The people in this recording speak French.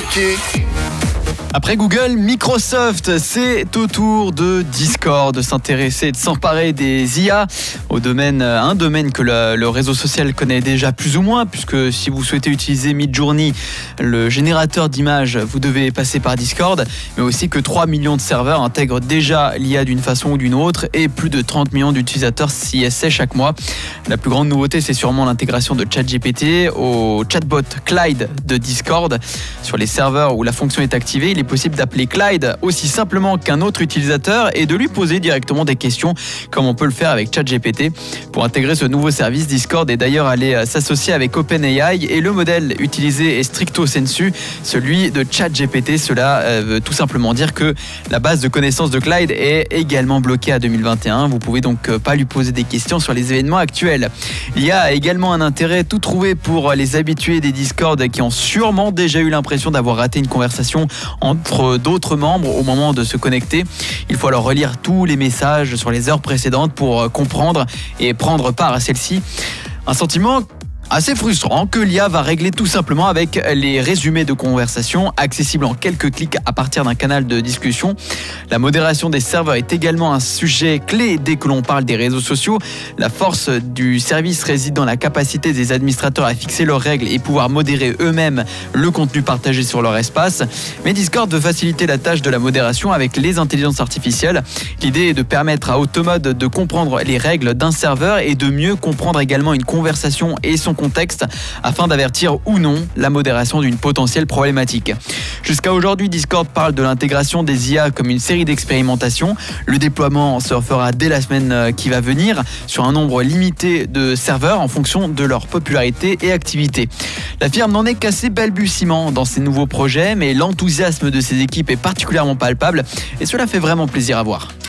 like it. Après Google, Microsoft, c'est au tour de Discord de s'intéresser, de s'emparer des IA, au domaine, un domaine que le, le, réseau social connaît déjà plus ou moins, puisque si vous souhaitez utiliser Midjourney, le générateur d'images, vous devez passer par Discord, mais aussi que 3 millions de serveurs intègrent déjà l'IA d'une façon ou d'une autre, et plus de 30 millions d'utilisateurs s'y essaient chaque mois. La plus grande nouveauté, c'est sûrement l'intégration de ChatGPT au chatbot Clyde de Discord. Sur les serveurs où la fonction est activée, il est possible d'appeler Clyde aussi simplement qu'un autre utilisateur et de lui poser directement des questions comme on peut le faire avec ChatGPT. Pour intégrer ce nouveau service, Discord est d'ailleurs allé euh, s'associer avec OpenAI et le modèle utilisé est stricto sensu, celui de ChatGPT. Cela euh, veut tout simplement dire que la base de connaissances de Clyde est également bloquée à 2021. Vous pouvez donc euh, pas lui poser des questions sur les événements actuels. L'IA a également un intérêt tout trouvé pour les habitués des Discord qui ont sûrement déjà eu l'impression d'avoir raté une conversation en d'autres membres au moment de se connecter. Il faut alors relire tous les messages sur les heures précédentes pour comprendre et prendre part à celle-ci. Un sentiment assez frustrant que l'IA va régler tout simplement avec les résumés de conversation accessibles en quelques clics à partir d'un canal de discussion. La modération des serveurs est également un sujet clé dès que l'on parle des réseaux sociaux. La force du service réside dans la capacité des administrateurs à fixer leurs règles et pouvoir modérer eux-mêmes le contenu partagé sur leur espace. Mais Discord veut faciliter la tâche de la modération avec les intelligences artificielles. L'idée est de permettre à Automode de comprendre les règles d'un serveur et de mieux comprendre également une conversation et son contexte afin d'avertir ou non la modération d'une potentielle problématique. Jusqu'à aujourd'hui, Discord parle de l'intégration des IA comme une série d'expérimentations. Le déploiement se fera dès la semaine euh, qui va venir sur un nombre limité de serveurs en fonction de leur popularité et activité. La firme n'en est qu'à ses balbutiements dans ses nouveaux projets, mais l'enthousiasme de ses équipes est particulièrement palpable et cela fait vraiment plaisir à voir.